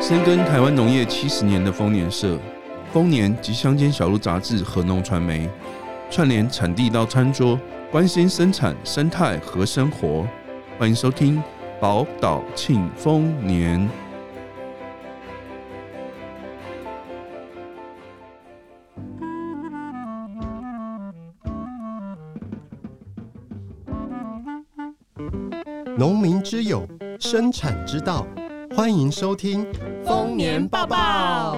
深耕台湾农业七十年的丰年社、丰年及乡间小路杂志和农传媒，串联产地到餐桌，关心生产生态和生活。欢迎收听宝岛庆丰年。农民之友，生产之道。欢迎收听丰年抱抱。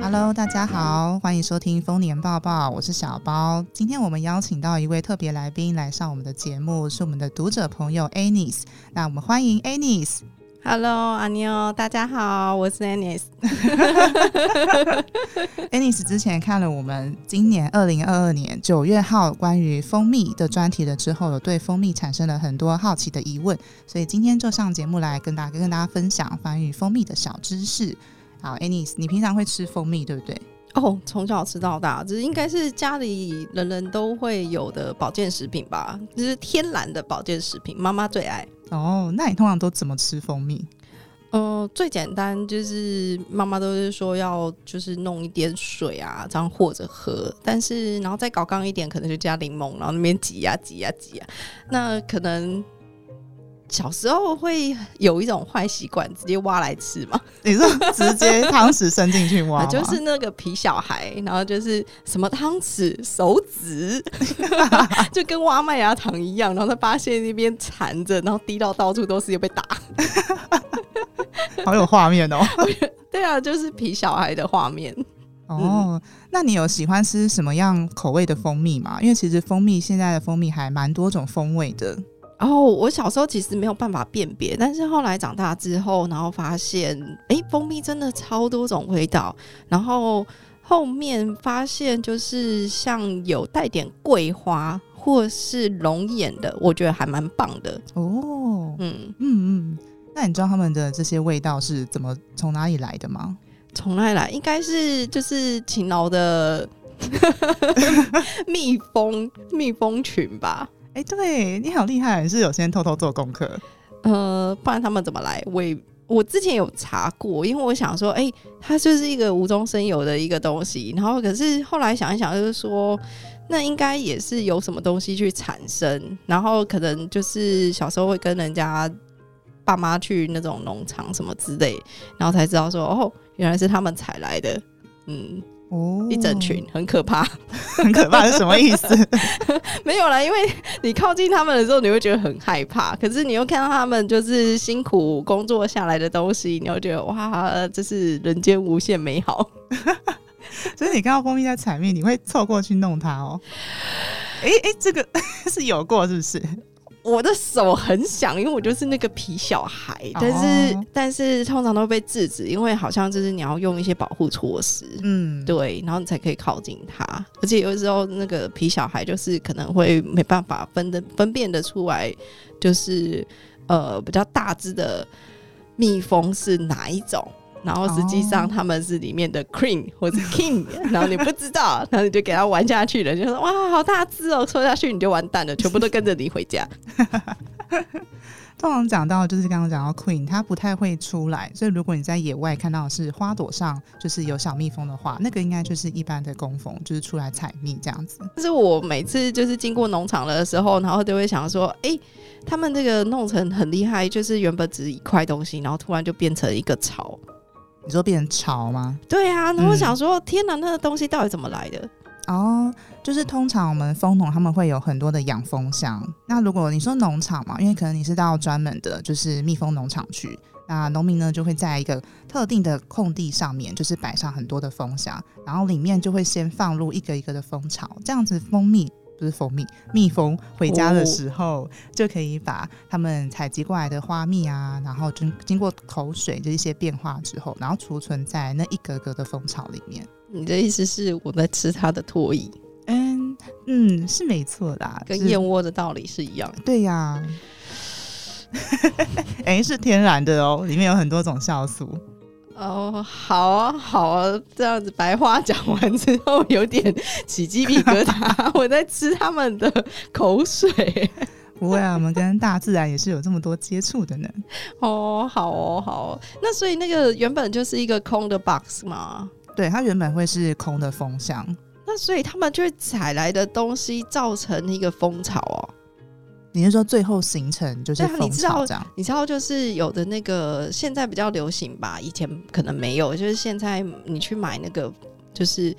Hello，大家好，欢迎收听丰年抱抱，我是小包。今天我们邀请到一位特别来宾来上我们的节目，是我们的读者朋友 Anis。那我们欢迎 Anis。Hello，阿妞，大家好，我是 Anis。Anis 之前看了我们今年二零二二年九月号关于蜂蜜的专题了之后，有对蜂蜜产生了很多好奇的疑问，所以今天就上节目来跟大家跟大家分享关于蜂蜜的小知识。好，Anis，你平常会吃蜂蜜对不对？哦，从小吃到大，这应该是家里人人都会有的保健食品吧，就是天然的保健食品，妈妈最爱。哦，那你通常都怎么吃蜂蜜？呃，最简单就是妈妈都是说要就是弄一点水啊，这样和着喝。但是然后再搞刚一点，可能就加柠檬，然后那边挤呀挤呀挤呀。那可能小时候会有一种坏习惯，直接挖来吃嘛。你说直接汤匙伸进去挖？就是那个皮小孩，然后就是什么汤匙、手指，就跟挖麦芽糖一样，然后他发现那边缠着，然后滴到到处都是，又被打，好有画面哦。对啊，就是皮小孩的画面。哦，嗯、那你有喜欢吃什么样口味的蜂蜜吗？因为其实蜂蜜现在的蜂蜜还蛮多种风味的。然后我小时候其实没有办法辨别，但是后来长大之后，然后发现，哎，蜂蜜真的超多种味道。然后后面发现，就是像有带点桂花或是龙眼的，我觉得还蛮棒的。哦，嗯嗯嗯，那你知道他们的这些味道是怎么从哪里来的吗？从哪里来？应该是就是勤劳的 蜜蜂蜜蜂群吧。哎、对你好厉害，是有先偷偷做功课？呃，不然他们怎么来？我我之前有查过，因为我想说，哎、欸，它就是一个无中生有的一个东西。然后，可是后来想一想，就是说，那应该也是有什么东西去产生。然后，可能就是小时候会跟人家爸妈去那种农场什么之类，然后才知道说，哦，原来是他们采来的。嗯。哦，一整群很可怕，很可怕是什么意思？没有啦，因为你靠近他们的时候，你会觉得很害怕。可是你又看到他们就是辛苦工作下来的东西，你会觉得哇，这是人间无限美好。所以你看到蜂蜜在采蜜，你会凑过去弄它哦？哎、欸、哎、欸，这个是有过是不是？我的手很响，因为我就是那个皮小孩，但是、哦、但是通常都被制止，因为好像就是你要用一些保护措施，嗯，对，然后你才可以靠近它。而且有时候那个皮小孩就是可能会没办法分的分辨得出来，就是呃比较大只的蜜蜂是哪一种。然后实际上他们是里面的 queen 或者 king，然后你不知道，然后你就给他玩下去了，就说哇好大只哦，戳下去你就完蛋了，全部都跟着你回家。通常讲到就是刚刚讲到 queen，它不太会出来，所以如果你在野外看到是花朵上就是有小蜜蜂的话，那个应该就是一般的工蜂，就是出来采蜜这样子。但是我每次就是经过农场的时候，然后都会想说，哎，他们这个弄成很厉害，就是原本只是一块东西，然后突然就变成一个巢。你说变成巢吗？对啊，那我想说，嗯、天哪，那个东西到底怎么来的？哦，就是通常我们蜂农他们会有很多的养蜂箱。那如果你说农场嘛，因为可能你是到专门的，就是蜜蜂农场去，那农民呢就会在一个特定的空地上面，就是摆上很多的蜂箱，然后里面就会先放入一个一个的蜂巢，这样子蜂蜜。就是蜂蜜，蜜蜂回家的时候，就可以把他们采集过来的花蜜啊，然后经经过口水的一些变化之后，然后储存在那一格格的蜂巢里面。你的意思是我在吃它的唾液？嗯嗯，是没错的，跟燕窝的道理是一样的。对呀、啊，哎、欸，是天然的哦，里面有很多种酵素。哦，好啊，好啊，这样子白话讲完之后，有点起鸡皮疙瘩。我在吃他们的口水。不会啊，我们跟大自然也是有这么多接触的呢。哦，好哦，好哦。那所以那个原本就是一个空的 box 嘛？对，它原本会是空的风箱。那所以他们就会采来的东西造成一个蜂巢哦。你是说最后形成就是蜂巢这样？你知道，就是有的那个现在比较流行吧，以前可能没有。就是现在你去买那个，就是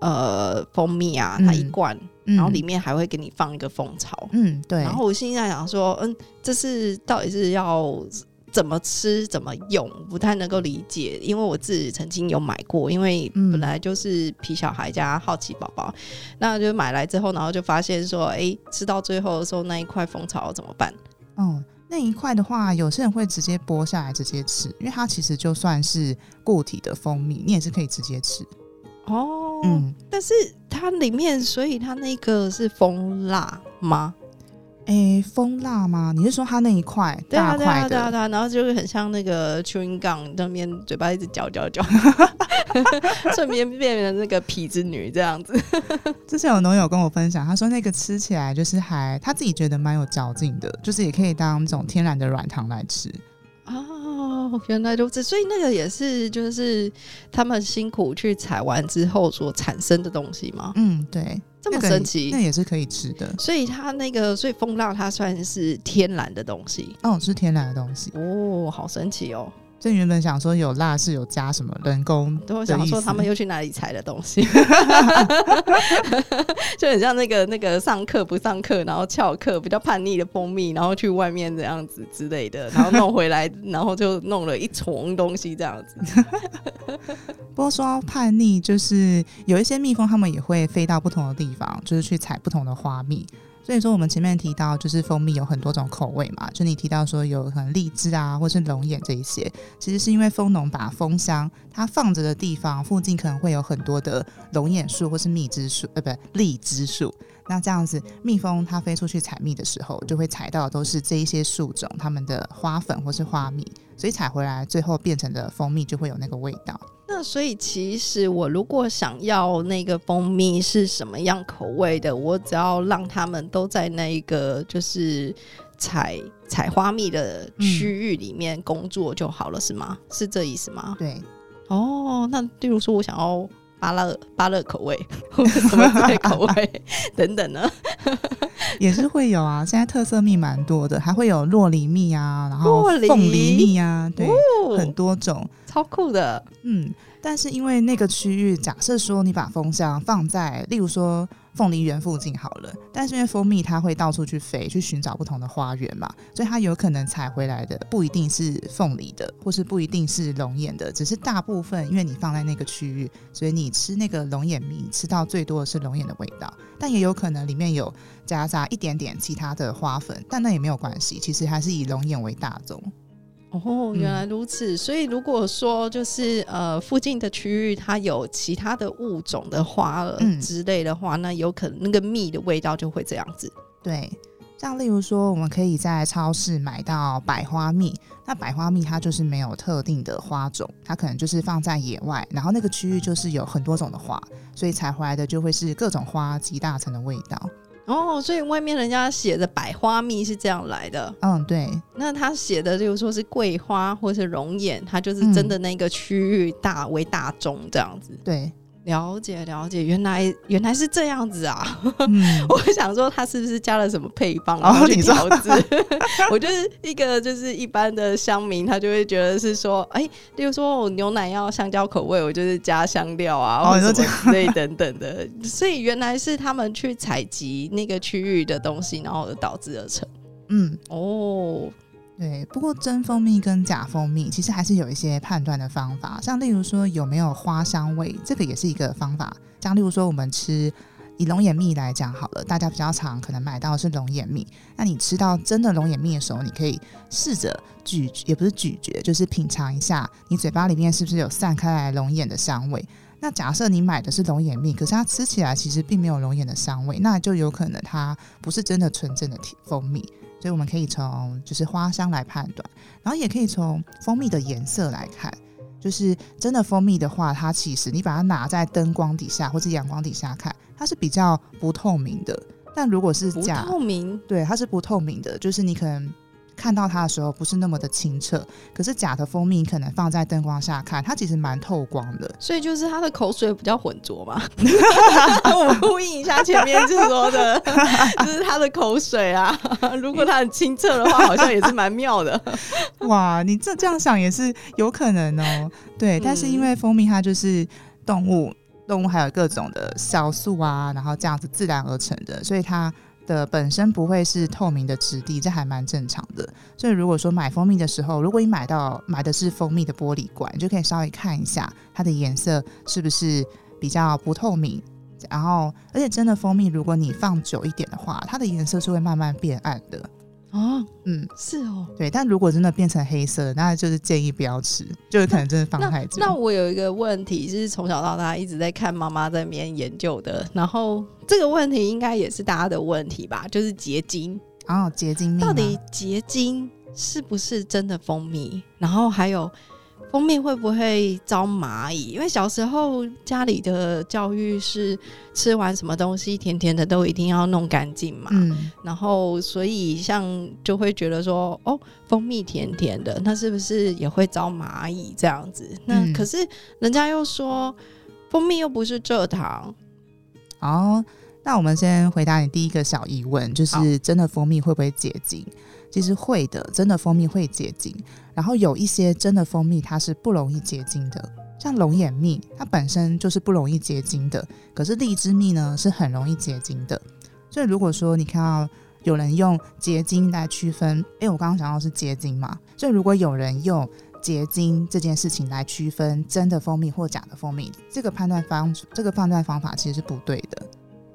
呃蜂蜜啊，它一罐，嗯、然后里面还会给你放一个蜂巢。嗯，对。然后我现在想说，嗯，这是到底是要？怎么吃怎么用不太能够理解，因为我自己曾经有买过，因为本来就是皮小孩加好奇宝宝，嗯、那就买来之后，然后就发现说，哎、欸，吃到最后的时候那一块蜂巢怎么办？哦，那一块的话，有些人会直接剥下来直接吃，因为它其实就算是固体的蜂蜜，你也是可以直接吃。哦，嗯，但是它里面，所以它那个是蜂蜡吗？哎、欸，蜂蜡吗？你是说它那一块大块的？对啊，对啊，对啊，然后就会很像那个 chewing gum，那边嘴巴一直嚼嚼嚼，顺便变成那个痞子女这样子。之前有农友跟我分享，他说那个吃起来就是还他自己觉得蛮有嚼劲的，就是也可以当这种天然的软糖来吃。哦，原来如此，所以那个也是就是他们辛苦去采完之后所产生的东西吗？嗯，对。这么神奇，那，那也是可以吃的。所以它那个，所以蜂蜡它算是天然的东西。哦，是天然的东西。哦，好神奇哦。就原本想说有蜡是有加什么人工，都想说他们又去哪里采的东西，就很像那个那个上课不上课，然后翘课比较叛逆的蜂蜜，然后去外面这样子之类的，然后弄回来，然后就弄了一丛东西这样子。不过说到叛逆，就是有一些蜜蜂，他们也会飞到不同的地方，就是去采不同的花蜜。所以说，我们前面提到，就是蜂蜜有很多种口味嘛。就你提到说有可能荔枝啊，或是龙眼这一些，其实是因为蜂农把蜂箱它放着的地方附近可能会有很多的龙眼树或是蜜汁树，呃，不，荔枝树。那这样子，蜜蜂它飞出去采蜜的时候，就会采到都是这一些树种它们的花粉或是花蜜，所以采回来最后变成的蜂蜜就会有那个味道。那所以其实我如果想要那个蜂蜜是什么样口味的，我只要让他们都在那一个就是采采花蜜的区域里面工作就好了，嗯、是吗？是这意思吗？对。哦，那例如说我想要芭乐芭乐口味 或者什么之类口味 等等呢？也是会有啊。现在特色蜜蛮多的，还会有洛梨蜜啊，然后凤梨蜜啊，对，哦、很多种。超酷的，嗯，但是因为那个区域，假设说你把蜂箱放在，例如说凤梨园附近好了，但是因为蜂蜜它会到处去飞，去寻找不同的花园嘛，所以它有可能采回来的不一定是凤梨的，或是不一定是龙眼的，只是大部分因为你放在那个区域，所以你吃那个龙眼蜜，吃到最多的是龙眼的味道，但也有可能里面有夹杂一点点其他的花粉，但那也没有关系，其实还是以龙眼为大宗。哦，原来如此。嗯、所以如果说就是呃附近的区域它有其他的物种的花儿之类的话，嗯、那有可能那个蜜的味道就会这样子。对，像例如说，我们可以在超市买到百花蜜。那百花蜜它就是没有特定的花种，它可能就是放在野外，然后那个区域就是有很多种的花，所以采回来的就会是各种花集大成的味道。哦，所以外面人家写的百花蜜是这样来的。嗯，对。那他写的，就是说是桂花或是龙眼，它就是真的那个区域大为大众这样子。对。了解了解，原来原来是这样子啊！嗯、我想说他是不是加了什么配方然后去调制？哦、我就是一个就是一般的乡民，他就会觉得是说，哎、欸，例如说我牛奶要香蕉口味，我就是加香料啊，或者之类等等的。所以原来是他们去采集那个区域的东西，然后导致而成。嗯，哦。对，不过真蜂蜜跟假蜂蜜其实还是有一些判断的方法，像例如说有没有花香味，这个也是一个方法。像例如说我们吃以龙眼蜜来讲好了，大家比较常可能买到的是龙眼蜜，那你吃到真的龙眼蜜的时候，你可以试着咀，也不是咀嚼，就是品尝一下，你嘴巴里面是不是有散开来龙眼的香味。那假设你买的是龙眼蜜，可是它吃起来其实并没有龙眼的香味，那就有可能它不是真的纯正的蜂蜜。所以我们可以从就是花香来判断，然后也可以从蜂蜜的颜色来看。就是真的蜂蜜的话，它其实你把它拿在灯光底下或者阳光底下看，它是比较不透明的，但如果是假不透明，对，它是不透明的，就是你可能。看到它的时候不是那么的清澈，可是假的蜂蜜可能放在灯光下看，它其实蛮透光的。所以就是它的口水比较浑浊嘛。我呼应一下前面就说的，就是它的口水啊。如果它很清澈的话，好像也是蛮妙的。哇，你这这样想也是有可能哦。对，但是因为蜂蜜它就是动物，动物还有各种的酵素啊，然后这样子自然而成的，所以它。的本身不会是透明的质地，这还蛮正常的。所以如果说买蜂蜜的时候，如果你买到买的是蜂蜜的玻璃罐，你就可以稍微看一下它的颜色是不是比较不透明。然后，而且真的蜂蜜，如果你放久一点的话，它的颜色是会慢慢变暗的。哦，嗯，是哦，对，但如果真的变成黑色，那就是建议不要吃，就是可能真的放太久。那，那我有一个问题，就是从小到大一直在看妈妈在那边研究的，然后这个问题应该也是大家的问题吧？就是结晶哦，结晶到底结晶是不是真的蜂蜜？然后还有。蜂蜜会不会招蚂蚁？因为小时候家里的教育是吃完什么东西甜甜的都一定要弄干净嘛，嗯，然后所以像就会觉得说，哦，蜂蜜甜甜的，那是不是也会招蚂蚁这样子？那可是人家又说蜂蜜又不是蔗糖。哦，那我们先回答你第一个小疑问，就是真的蜂蜜会不会结晶？其实会的，真的蜂蜜会结晶。然后有一些真的蜂蜜，它是不容易结晶的，像龙眼蜜，它本身就是不容易结晶的。可是荔枝蜜呢，是很容易结晶的。所以如果说你看到有人用结晶来区分，诶，我刚刚讲到是结晶嘛，所以如果有人用结晶这件事情来区分真的蜂蜜或假的蜂蜜，这个判断方这个判断方法其实是不对的，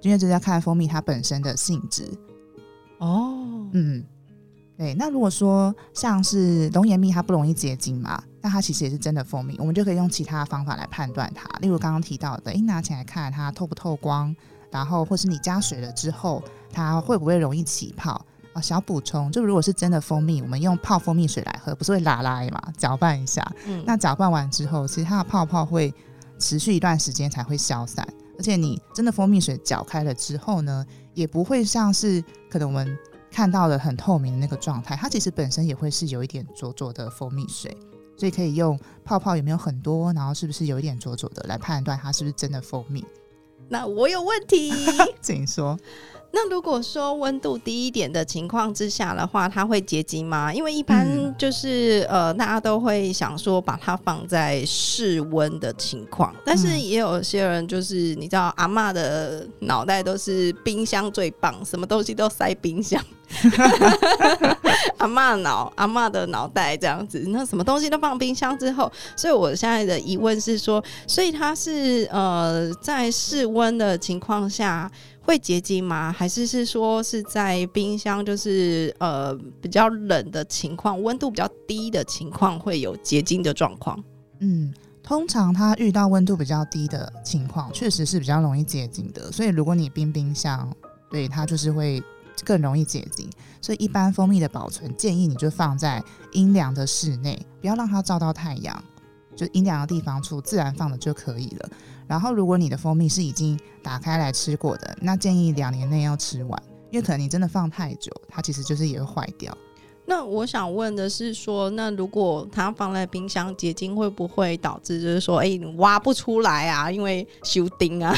因为这是要看蜂蜜它本身的性质。哦，嗯。对，那如果说像是龙眼蜜，它不容易结晶嘛，那它其实也是真的蜂蜜，我们就可以用其他方法来判断它。例如刚刚提到的，诶，拿起来看它透不透光，然后或是你加水了之后，它会不会容易起泡啊？小补充，就如果是真的蜂蜜，我们用泡蜂蜜水来喝，不是会拉拉嘛？搅拌一下，嗯，那搅拌完之后，其实它的泡泡会持续一段时间才会消散，而且你真的蜂蜜水搅开了之后呢，也不会像是可能我们。看到了很透明的那个状态，它其实本身也会是有一点浊浊的蜂蜜水，所以可以用泡泡有没有很多，然后是不是有一点浊浊的来判断它是不是真的蜂蜜。那我有问题，请说。那如果说温度低一点的情况之下的话，它会结晶吗？因为一般就是、嗯、呃，大家都会想说把它放在室温的情况，但是也有些人就是你知道，阿嬷的脑袋都是冰箱最棒，什么东西都塞冰箱。阿嬷脑，阿嬷的脑袋这样子，那什么东西都放冰箱之后，所以我现在的疑问是说，所以它是呃在室温的情况下。会结晶吗？还是是说是在冰箱，就是呃比较冷的情况，温度比较低的情况会有结晶的状况？嗯，通常它遇到温度比较低的情况，确实是比较容易结晶的。所以如果你冰冰箱，对它就是会更容易结晶。所以一般蜂蜜的保存建议你就放在阴凉的室内，不要让它照到太阳，就阴凉的地方处自然放的就可以了。然后，如果你的蜂蜜是已经打开来吃过的，那建议两年内要吃完，因为可能你真的放太久，它其实就是也会坏掉。那我想问的是说，那如果它放在冰箱结晶，会不会导致就是说，哎，你挖不出来啊？因为修丁啊，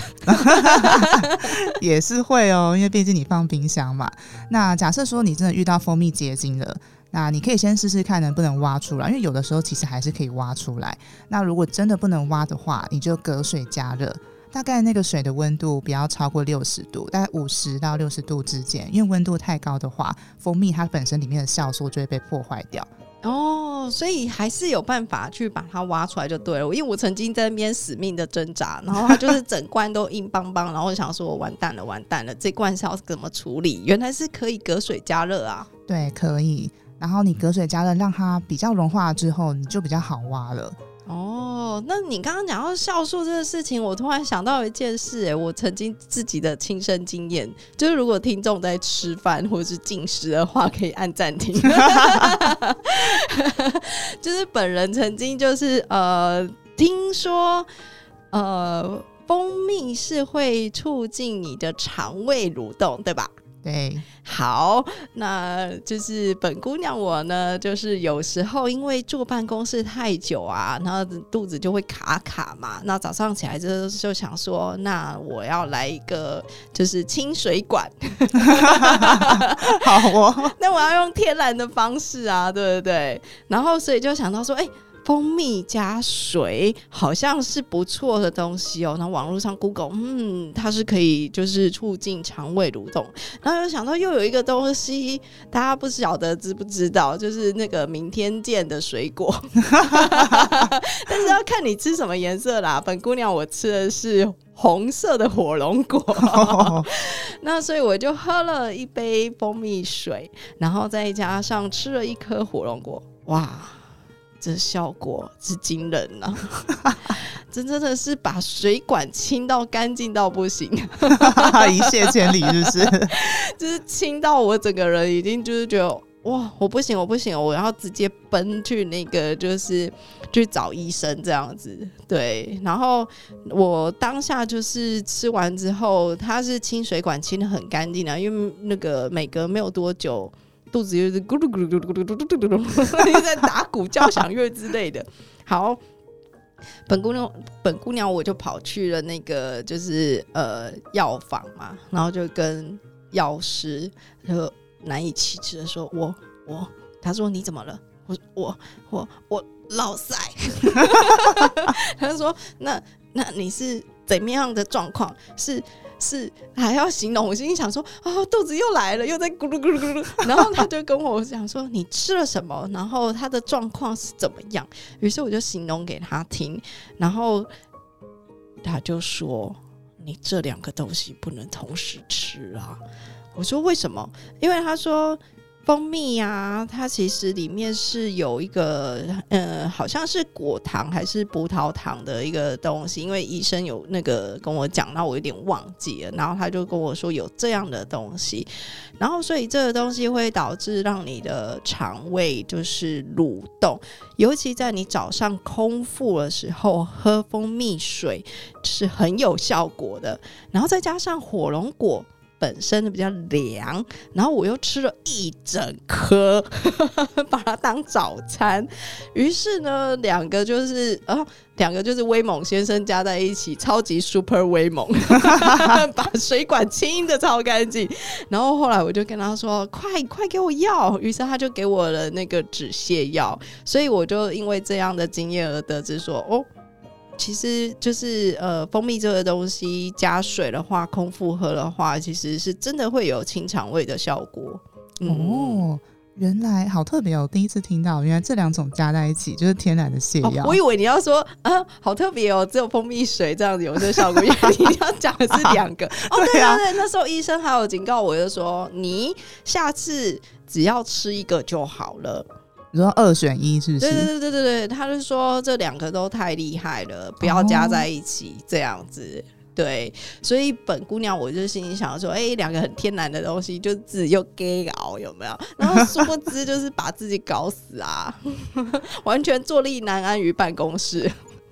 也是会哦，因为毕竟你放冰箱嘛。那假设说你真的遇到蜂蜜结晶了。那你可以先试试看能不能挖出来，因为有的时候其实还是可以挖出来。那如果真的不能挖的话，你就隔水加热，大概那个水的温度不要超过六十度，大概五十到六十度之间。因为温度太高的话，蜂蜜它本身里面的酵素就会被破坏掉。哦，所以还是有办法去把它挖出来就对了。因为我曾经在那边死命的挣扎，然后它就是整罐都硬邦邦，然后我想说我完蛋了，完蛋了，这罐是要怎么处理？原来是可以隔水加热啊。对，可以。然后你隔水加热，让它比较融化之后，你就比较好挖了。哦，那你刚刚讲到酵素这个事情，我突然想到一件事，哎，我曾经自己的亲身经验，就是如果听众在吃饭或者是进食的话，可以按暂停。就是本人曾经就是呃听说呃蜂蜜是会促进你的肠胃蠕动，对吧？对，好，那就是本姑娘我呢，就是有时候因为坐办公室太久啊，然后肚子就会卡卡嘛。那早上起来就就想说，那我要来一个就是清水管。好哦，那我要用天然的方式啊，对不对？然后所以就想到说，哎、欸。蜂蜜加水好像是不错的东西哦。那网络上 Google，嗯，它是可以就是促进肠胃蠕动。然后又想到又有一个东西，大家不晓得知不知道，就是那个明天见的水果。但是要看你吃什么颜色啦。本姑娘我吃的是红色的火龙果。那所以我就喝了一杯蜂蜜水，然后再加上吃了一颗火龙果，哇！这效果是惊人呐！这真的是把水管清到干净到不行，一泻千里，是不是？就是清到我整个人已经就是觉得哇，我不行，我不行，我要直接奔去那个就是去找医生这样子。对，然后我当下就是吃完之后，它是清水管清的很干净的，因为那个每隔没有多久。肚子又是咕噜咕噜咕噜咕噜咕噜咕噜，在打鼓、交响乐之类的。好，本姑娘，本姑娘，我就跑去了那个就是呃药房嘛，然后就跟药师就难以启齿的说：“我我。”他说：“你怎么了？”我我我我老赛。他说：“那那你是怎么样的状况？是？”是还要形容，我心里想说啊、哦，肚子又来了，又在咕噜咕噜咕噜。然后他就跟我讲说，你吃了什么？然后他的状况是怎么样？于是我就形容给他听，然后他就说，你这两个东西不能同时吃啊。我说为什么？因为他说。蜂蜜呀、它其实里面是有一个，呃，好像是果糖还是葡萄糖的一个东西。因为医生有那个跟我讲，那我有点忘记了。然后他就跟我说有这样的东西，然后所以这个东西会导致让你的肠胃就是蠕动，尤其在你早上空腹的时候喝蜂蜜水是很有效果的。然后再加上火龙果。本身的比较凉，然后我又吃了一整颗，把它当早餐。于是呢，两个就是啊，两个就是威猛先生加在一起，超级 super 威猛，把水管清的超干净。然后后来我就跟他说：“快快给我药！”于是他就给我了那个止泻药。所以我就因为这样的经验而得知说：“哦。”其实就是呃，蜂蜜这个东西加水的话，空腹喝的话，其实是真的会有清肠胃的效果。嗯、哦，原来好特别哦！第一次听到，原来这两种加在一起就是天然的泻药。哦。我以为你要说啊，好特别哦，只有蜂蜜水这样子有这个效果，原来你要讲的是两个。哦，对啊，对，那时候医生还有警告我，就说你下次只要吃一个就好了。你说二选一是不是？对对对对对对，他就说这两个都太厉害了，不要加在一起、哦、这样子。对，所以本姑娘我就心里想说，哎、欸，两个很天然的东西，就自己又 gay 搞有没有？然后殊不知就是把自己搞死啊，完全坐立难安于办公室。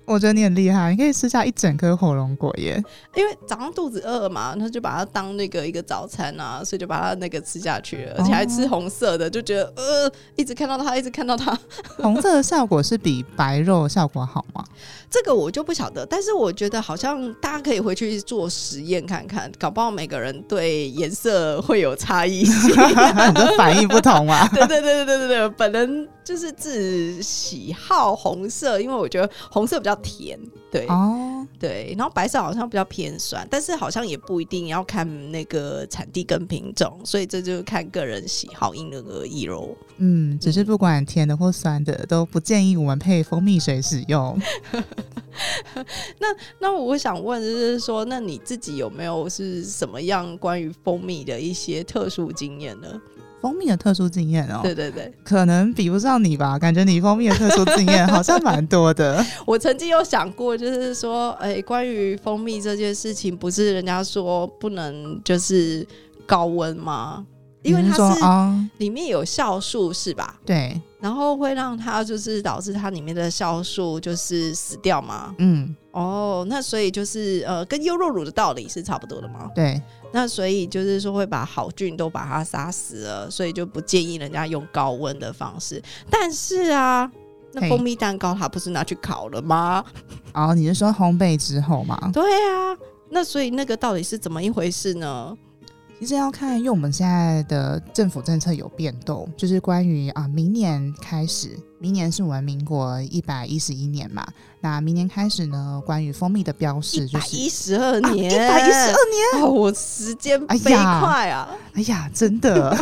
我觉得你很厉害，你可以吃下一整颗火龙果耶！因为早上肚子饿嘛，他就把它当那个一个早餐啊，所以就把它那个吃下去了，而且还吃红色的，就觉得呃，一直看到它，一直看到它。红色的效果是比白肉效果好吗？这个我就不晓得，但是我觉得好像大家可以回去做实验看看，搞不好每个人对颜色会有差异性，反应不同啊。对对对对对对对，本人就是自喜好红色，因为我觉得红色比较甜。对哦，对，然后白色好像比较偏酸，但是好像也不一定要看那个产地跟品种，所以这就是看个人喜好，因人而异喽。嗯，只是不管甜的或酸的，都不建议我们配蜂蜜水使用。那那我想问，就是说，那你自己有没有是什么样关于蜂蜜的一些特殊经验呢？蜂蜜的特殊经验哦，对对对，可能比不上你吧？感觉你蜂蜜的特殊经验好像蛮多的。我曾经有想过，就是说，哎、欸，关于蜂蜜这件事情，不是人家说不能就是高温吗？因为它是里面有酵素，是吧？对，然后会让它就是导致它里面的酵素就是死掉吗？嗯，哦，那所以就是呃，跟优酪乳的道理是差不多的吗？对。那所以就是说会把好菌都把它杀死了，所以就不建议人家用高温的方式。但是啊，那蜂蜜蛋糕它不是拿去烤了吗？哦，你是说烘焙之后吗？对啊，那所以那个到底是怎么一回事呢？其实要看，因为我们现在的政府政策有变动，就是关于啊，明年开始，明年是我们民国一百一十一年嘛。那明年开始呢，关于蜂蜜的标示就是一十二年，一百一十二年，哦，我时间飞快啊！哎呀，真的，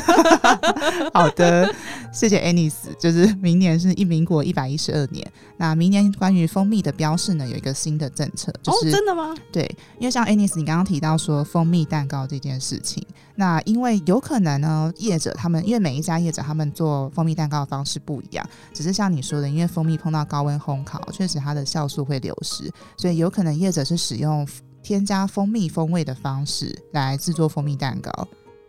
好的，谢谢 Anis，就是明年是一民国一百一十二年。那明年关于蜂蜜的标示呢，有一个新的政策，就是、哦、真的吗？对，因为像 Anis，你刚刚提到说蜂蜜蛋糕这件事情，那因为有可能呢，业者他们因为每一家业者他们做蜂蜜蛋糕的方式不一样，只是像你说的，因为蜂蜜碰到高温烘烤，确实它的酵素会流失，所以有可能业者是使用添加蜂蜜风味的方式来制作蜂蜜蛋糕。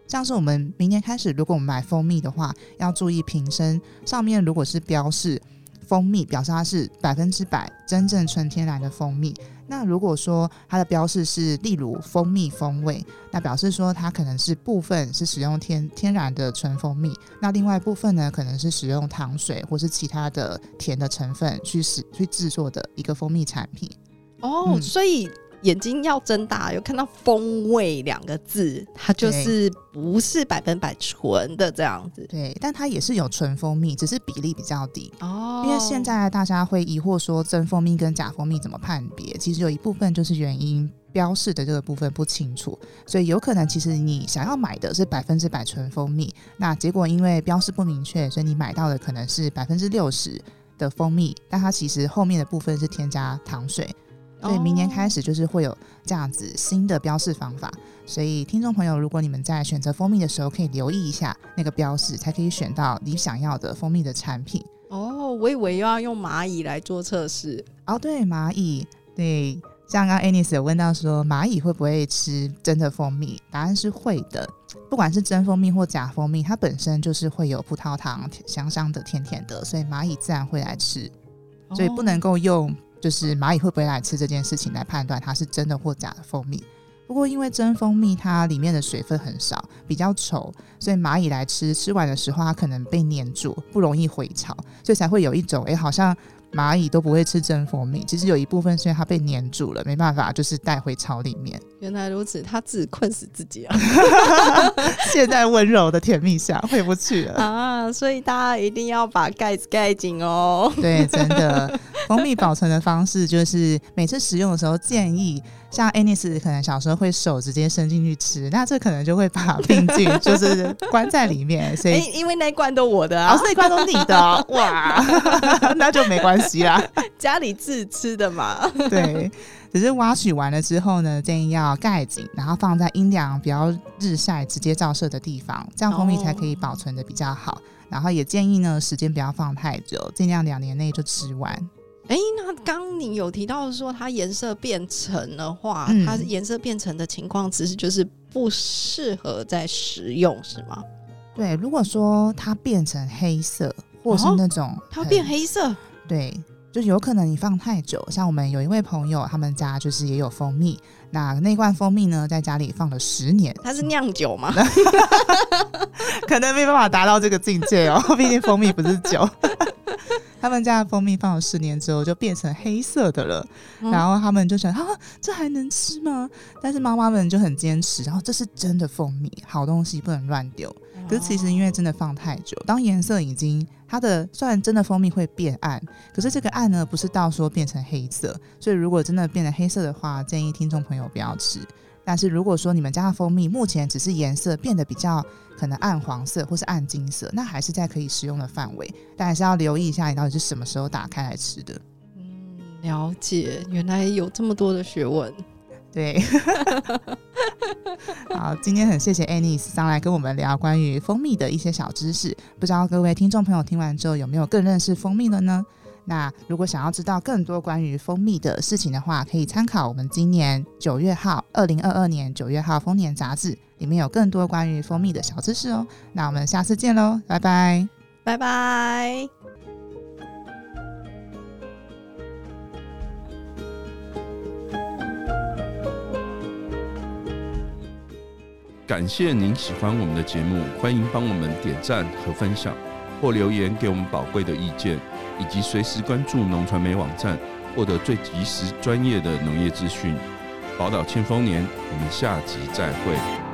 像是我们明年开始，如果我们买蜂蜜的话，要注意瓶身上面如果是标示蜂蜜，表示它是百分之百真正纯天然的蜂蜜。那如果说它的标示是例如蜂蜜风味，那表示说它可能是部分是使用天天然的纯蜂蜜，那另外部分呢，可能是使用糖水或是其他的甜的成分去使去制作的一个蜂蜜产品。哦，嗯、所以。眼睛要睁大，有看到“风味”两个字，它就是不是百分百纯的这样子。对，但它也是有纯蜂蜜，只是比例比较低哦。因为现在大家会疑惑说，真蜂蜜跟假蜂蜜怎么判别？其实有一部分就是原因标示的这个部分不清楚，所以有可能其实你想要买的是百分之百纯蜂蜜，那结果因为标示不明确，所以你买到的可能是百分之六十的蜂蜜，但它其实后面的部分是添加糖水。所以明年开始就是会有这样子新的标示方法，所以听众朋友，如果你们在选择蜂蜜的时候，可以留意一下那个标示，才可以选到你想要的蜂蜜的产品。哦，我以为又要用蚂蚁来做测试。哦，对，蚂蚁，对，像刚刚 Anis 有问到说蚂蚁会不会吃真的蜂蜜？答案是会的，不管是真蜂蜜或假蜂蜜，它本身就是会有葡萄糖，香香的、甜甜的，所以蚂蚁自然会来吃，所以不能够用。就是蚂蚁会不会来吃这件事情来判断它是真的或假的蜂蜜。不过因为真蜂蜜它里面的水分很少，比较稠，所以蚂蚁来吃，吃完的时候它可能被黏住，不容易回潮，所以才会有一种哎、好像。蚂蚁都不会吃真蜂蜜，其实有一部分是因为它被粘住了，没办法，就是带回巢里面。原来如此，它自己困死自己啊！现在温柔的甜蜜下回不去了啊！所以大家一定要把盖子盖紧哦。对，真的，蜂蜜保存的方式就是每次使用的时候建议。像 Anis 可能小时候会手直接伸进去吃，那这可能就会把病菌 就是关在里面，所以、欸、因为那罐都我的啊，哦、那罐都你的、哦，哇，那就没关系啦，家里自吃的嘛。对，只是挖取完了之后呢，建议要盖紧，然后放在阴凉、比较日晒、直接照射的地方，这样蜂蜜才可以保存的比较好。哦、然后也建议呢，时间不要放太久，尽量两年内就吃完。哎、欸，那刚你有提到说它颜色变成的话，嗯、它颜色变成的情况，其实就是不适合再食用，是吗？对，如果说它变成黑色，或是那种、哦、它变黑色，对，就有可能你放太久。像我们有一位朋友，他们家就是也有蜂蜜，那那罐蜂蜜呢，在家里放了十年。它是酿酒吗？可能没办法达到这个境界哦，毕竟蜂蜜不是酒。他们家的蜂蜜放了十年之后就变成黑色的了，嗯、然后他们就想啊，这还能吃吗？但是妈妈们就很坚持，然后这是真的蜂蜜，好东西不能乱丢。可是其实因为真的放太久，当颜色已经它的虽然真的蜂蜜会变暗，可是这个暗呢不是到说变成黑色，所以如果真的变成黑色的话，建议听众朋友不要吃。但是如果说你们家的蜂蜜目前只是颜色变得比较可能暗黄色或是暗金色，那还是在可以食用的范围，但还是要留意一下你到底是什么时候打开来吃的。嗯，了解，原来有这么多的学问。对，好，今天很谢谢 Anis 上来跟我们聊关于蜂蜜的一些小知识，不知道各位听众朋友听完之后有没有更认识蜂蜜了呢？那如果想要知道更多关于蜂蜜的事情的话可以参考我们今年九月号二零二二年九月号丰年杂志里面有更多关于蜂蜜的小知识哦。那我们下次见喽拜拜。拜拜。感谢您喜欢我们的节目欢迎帮我们点赞和分享或留言给我们宝贵的意见。以及随时关注农传媒网站，获得最及时专业的农业资讯。宝岛庆丰年，我们下集再会。